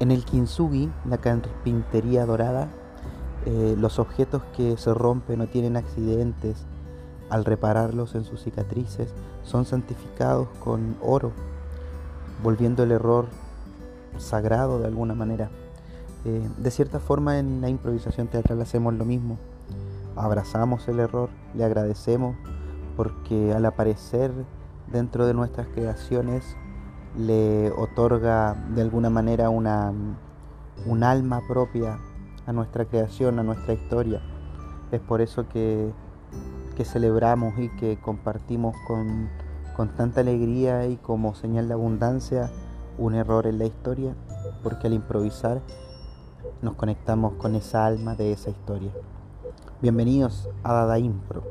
En el kintsugi, la carpintería dorada, eh, los objetos que se rompen o tienen accidentes, al repararlos en sus cicatrices, son santificados con oro, volviendo el error sagrado de alguna manera. Eh, de cierta forma en la improvisación teatral hacemos lo mismo. Abrazamos el error, le agradecemos porque al aparecer dentro de nuestras creaciones le otorga de alguna manera una, un alma propia a nuestra creación, a nuestra historia. Es por eso que, que celebramos y que compartimos con, con tanta alegría y como señal de abundancia un error en la historia, porque al improvisar nos conectamos con esa alma de esa historia. Bienvenidos a Dada Impro.